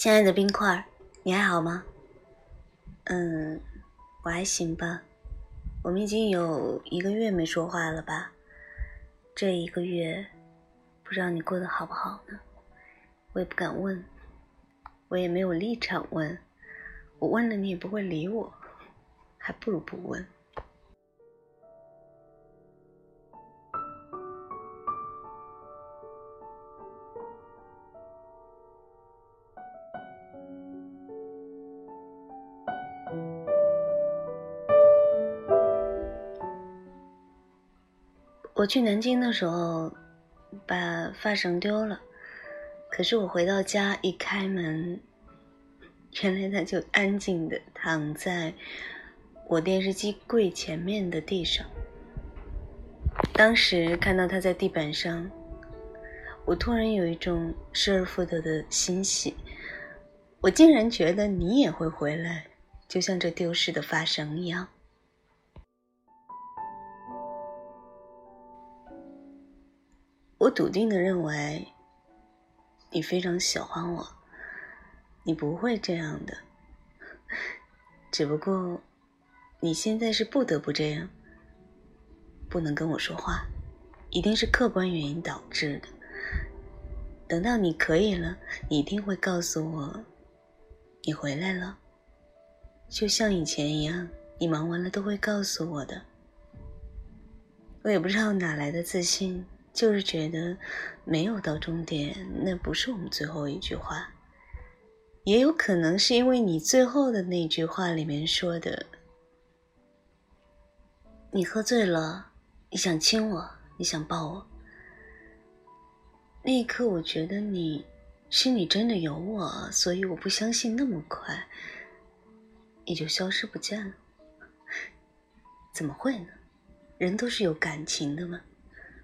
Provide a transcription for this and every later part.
亲爱的冰块，你还好吗？嗯，我还行吧。我们已经有一个月没说话了吧？这一个月，不知道你过得好不好呢？我也不敢问，我也没有立场问。我问了你也不会理我，还不如不问。我去南京的时候，把发绳丢了。可是我回到家一开门，原来它就安静的躺在我电视机柜前面的地上。当时看到它在地板上，我突然有一种失而复得的欣喜。我竟然觉得你也会回来，就像这丢失的发绳一样。我笃定的认为，你非常喜欢我，你不会这样的。只不过，你现在是不得不这样，不能跟我说话，一定是客观原因导致的。等到你可以了，你一定会告诉我，你回来了，就像以前一样，你忙完了都会告诉我的。我也不知道哪来的自信。就是觉得没有到终点，那不是我们最后一句话。也有可能是因为你最后的那句话里面说的：“你喝醉了，你想亲我，你想抱我。”那一刻，我觉得你心里真的有我，所以我不相信那么快你就消失不见了。怎么会呢？人都是有感情的嘛。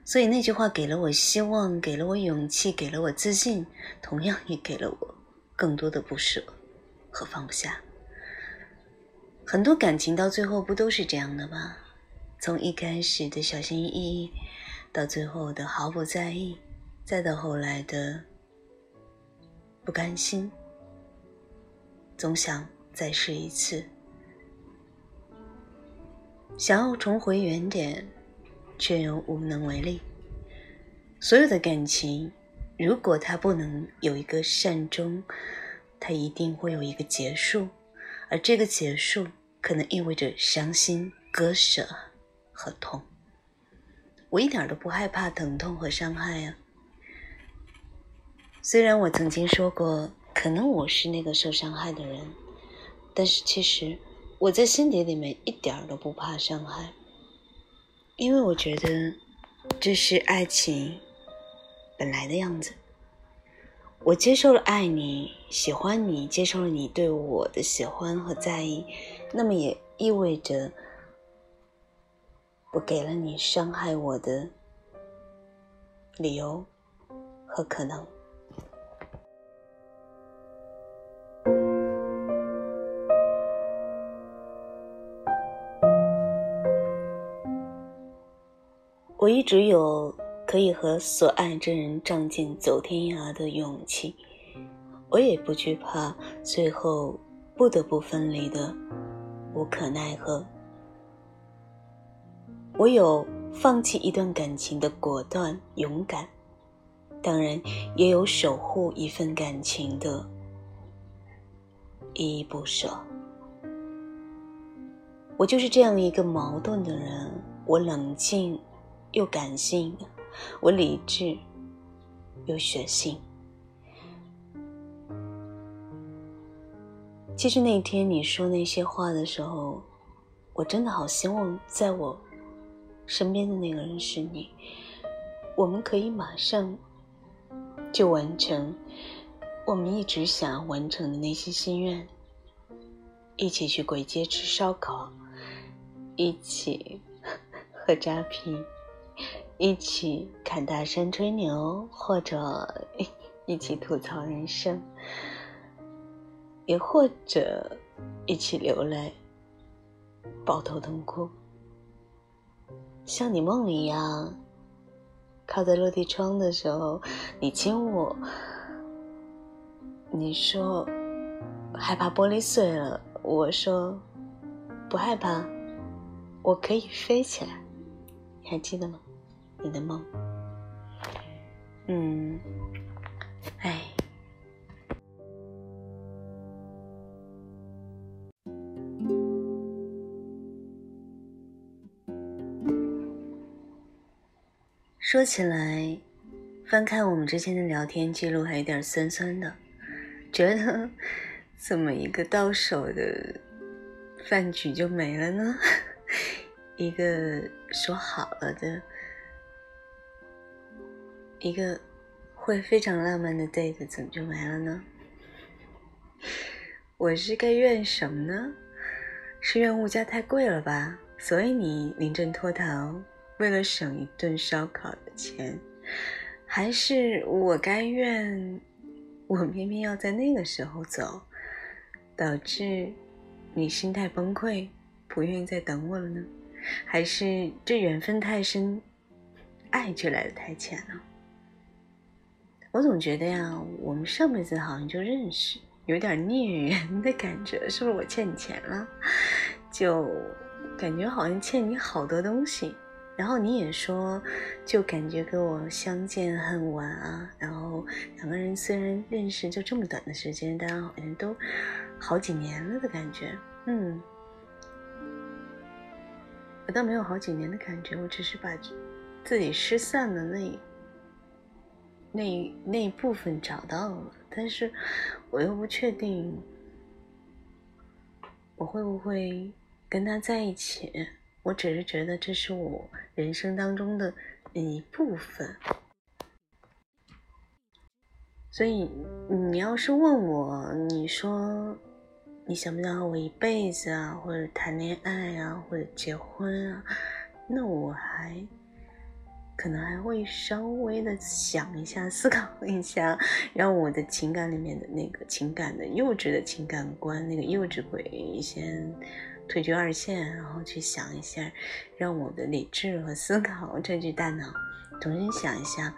所以那句话给了我希望，给了我勇气，给了我自信，同样也给了我更多的不舍和放不下。很多感情到最后不都是这样的吗？从一开始的小心翼翼，到最后的毫不在意，再到后来的不甘心，总想再试一次，想要重回原点。却又无能为力。所有的感情，如果它不能有一个善终，它一定会有一个结束，而这个结束可能意味着伤心、割舍和痛。我一点都不害怕疼痛和伤害啊！虽然我曾经说过，可能我是那个受伤害的人，但是其实我在心底里面一点都不怕伤害。因为我觉得这是爱情本来的样子。我接受了爱你、喜欢你，接受了你对我的喜欢和在意，那么也意味着我给了你伤害我的理由和可能。直有可以和所爱之人仗剑走天涯的勇气，我也不惧怕最后不得不分离的无可奈何。我有放弃一段感情的果断勇敢，当然也有守护一份感情的依依不舍。我就是这样一个矛盾的人，我冷静。又感性，我理智又血性。其实那天你说那些话的时候，我真的好希望在我身边的那个人是你，我们可以马上就完成我们一直想要完成的那些心愿，一起去鬼街吃烧烤，一起 喝扎啤。一起看大山吹牛，或者 一起吐槽人生，也或者一起流泪，抱头痛哭，像你梦里一样，靠在落地窗的时候，你亲我，你说害怕玻璃碎了，我说不害怕，我可以飞起来。你还记得吗？你的梦。嗯，哎。说起来，翻看我们之间的聊天记录，还有点酸酸的，觉得怎么一个到手的饭局就没了呢？一个说好了的，一个会非常浪漫的 date 怎么就没了呢？我是该怨什么呢？是怨物价太贵了吧？所以你临阵脱逃？为了省一顿烧烤的钱，还是我该怨我偏偏要在那个时候走，导致你心态崩溃，不愿意再等我了呢？还是这缘分太深，爱却来的太浅呢？我总觉得呀，我们上辈子好像就认识，有点孽缘的感觉，是不是我欠你钱了？就感觉好像欠你好多东西。然后你也说，就感觉跟我相见恨晚啊。然后两个人虽然认识就这么短的时间，但好像都好几年了的感觉。嗯，我倒没有好几年的感觉，我只是把自己失散的那那那一部分找到了，但是我又不确定我会不会跟他在一起。我只是觉得这是我人生当中的一部分，所以你要是问我，你说你想不想和我一辈子啊，或者谈恋爱啊，或者结婚啊，那我还可能还会稍微的想一下，思考一下，让我的情感里面的那个情感的幼稚的情感观，那个幼稚鬼先。退居二线，然后去想一下，让我的理智和思考占据大脑，重新想一下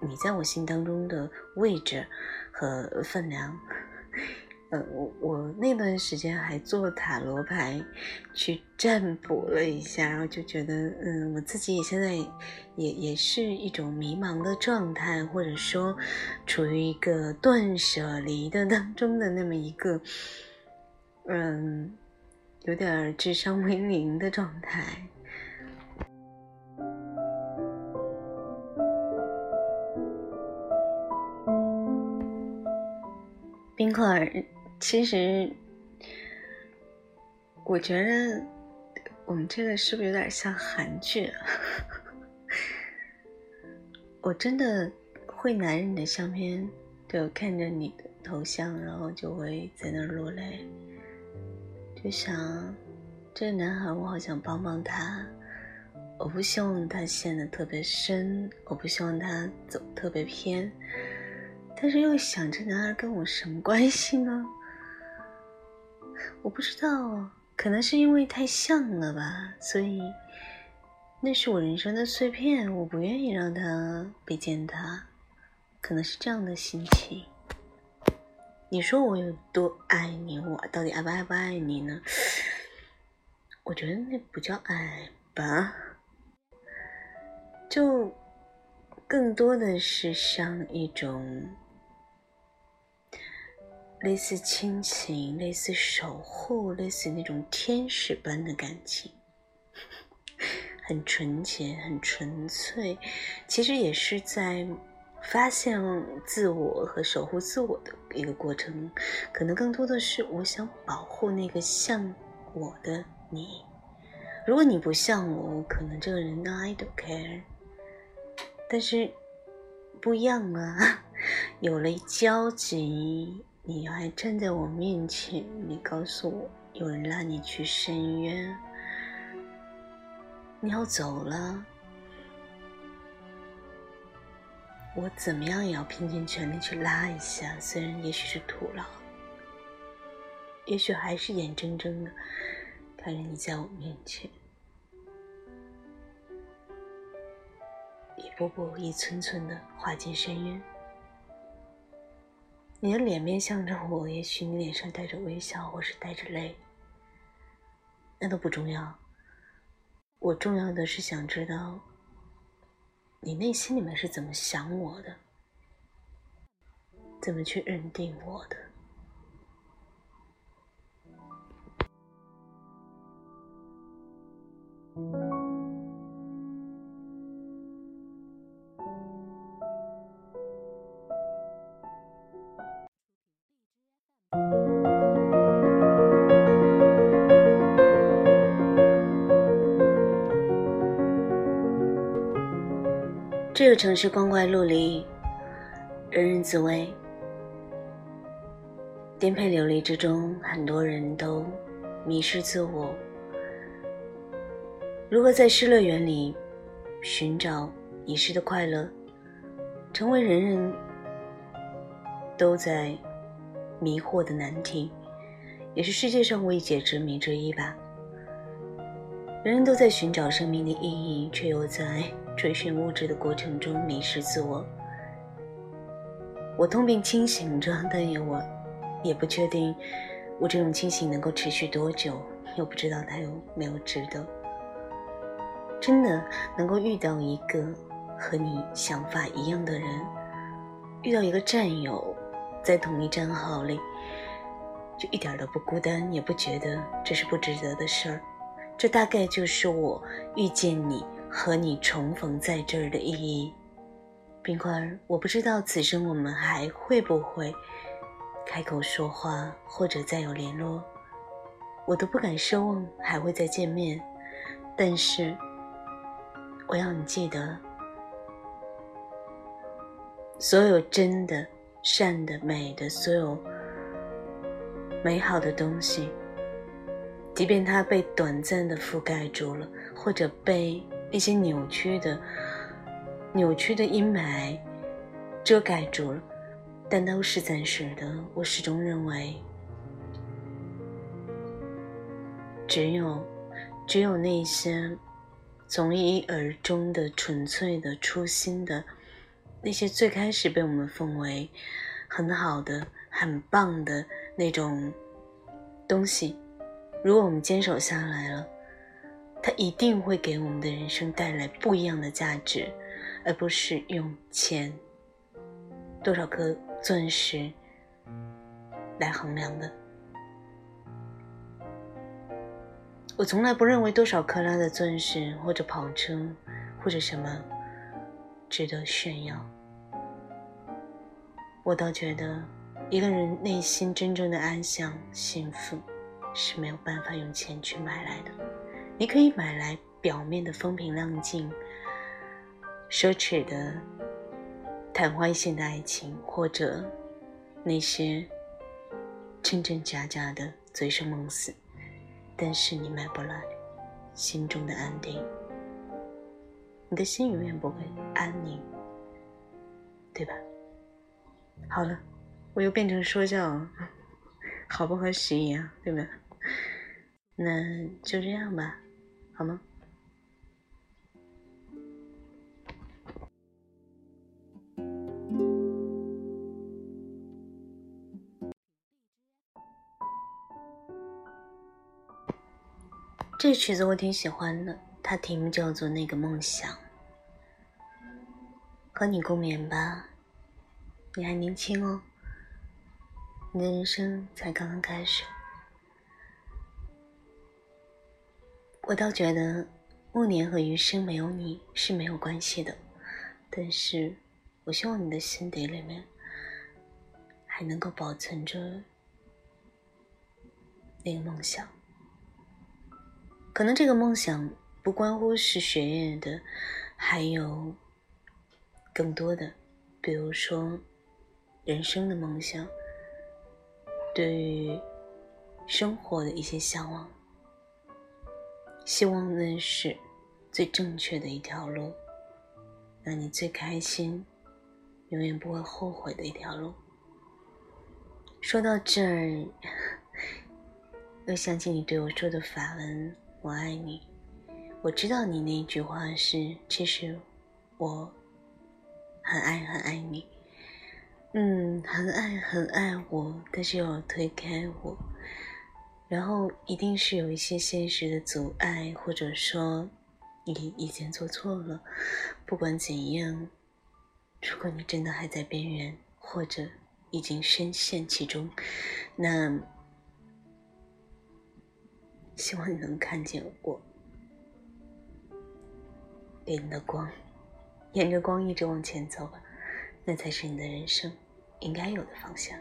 你在我心当中的位置和分量。呃，我我那段时间还做塔罗牌去占卜了一下，然后就觉得，嗯，我自己现在也也是一种迷茫的状态，或者说处于一个断舍离的 当中的那么一个，嗯。有点智商为零的状态。冰块儿，其实我觉得我们这个是不是有点像韩剧？我真的会拿着你的相片，就看着你的头像，然后就会在那落泪。就想，这个男孩，我好想帮帮他。我不希望他陷得特别深，我不希望他走特别偏。但是又想，这男孩跟我什么关系呢？我不知道，可能是因为太像了吧，所以那是我人生的碎片，我不愿意让他被践踏，可能是这样的心情。你说我有多爱你？我到底爱不爱不爱你呢？我觉得那不叫爱吧，就更多的是像一种类似亲情、类似守护、类似那种天使般的感情，很纯洁、很纯粹，其实也是在。发现自我和守护自我的一个过程，可能更多的是我想保护那个像我的你。如果你不像我，可能这个人 I don't care。但是不一样啊，有了交集，你还站在我面前，你告诉我有人拉你去深渊，你要走了。我怎么样也要拼尽全力去拉一下，虽然也许是徒劳，也许还是眼睁睁的看着你在我面前一步步、一寸寸的滑进深渊。你的脸面向着我，也许你脸上带着微笑，或是带着泪，那都不重要。我重要的是想知道，你内心里面是怎么想我的，怎么去认定我的。这个城市光怪陆离，人人自危，颠沛流离之中，很多人都迷失自我。如何在失乐园里寻找遗失的快乐，成为人人都在迷惑的难题，也是世界上未解之谜之一吧。人人都在寻找生命的意义，却又在。追寻物质的过程中迷失自我。我痛并清醒着，但也我也不确定我这种清醒能够持续多久，又不知道它有没有值得。真的能够遇到一个和你想法一样的人，遇到一个战友，在同一战壕里，就一点都不孤单，也不觉得这是不值得的事儿。这大概就是我遇见你。和你重逢在这儿的意义，冰块儿，我不知道此生我们还会不会开口说话，或者再有联络，我都不敢奢望还会再见面。但是，我要你记得，所有真的、善的、美的，所有美好的东西，即便它被短暂的覆盖住了，或者被。那些扭曲的、扭曲的阴霾遮盖住了，但都是暂时的。我始终认为，只有只有那些从一而终的、纯粹的、初心的，那些最开始被我们奉为很好的、很棒的那种东西，如果我们坚守下来了。它一定会给我们的人生带来不一样的价值，而不是用钱、多少颗钻石来衡量的。我从来不认为多少克拉的钻石或者跑车或者什么值得炫耀。我倒觉得，一个人内心真正的安详、幸福是没有办法用钱去买来的。你可以买来表面的风平浪静、奢侈的昙花一现的爱情，或者那些真真假假的醉生梦死，但是你买不来心中的安定。你的心永远不会安宁，对吧？好了，我又变成说教了，好不合时宜啊，对吧？那就这样吧。好吗？这曲子我挺喜欢的，它题目叫做《那个梦想》。和你共眠吧，你还年轻哦，你的人生才刚刚开始。我倒觉得，暮年和余生没有你是没有关系的，但是，我希望你的心底里面还能够保存着那个梦想。可能这个梦想不关乎是学业的，还有更多的，比如说人生的梦想，对于生活的一些向往。希望那是最正确的一条路，让你最开心，永远不会后悔的一条路。说到这儿，又想起你对我说的法文“我爱你”。我知道你那句话是：“其实我很爱很爱你。”嗯，很爱很爱我，但是又要推开我，然后一定是有一些现实的阻碍，或者说你以前做错了。不管怎样，如果你真的还在边缘，或者已经深陷其中，那希望你能看见我给你的光，沿着光一直往前走吧。那才是你的人生应该有的方向。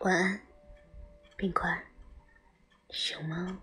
晚安，冰块，熊猫，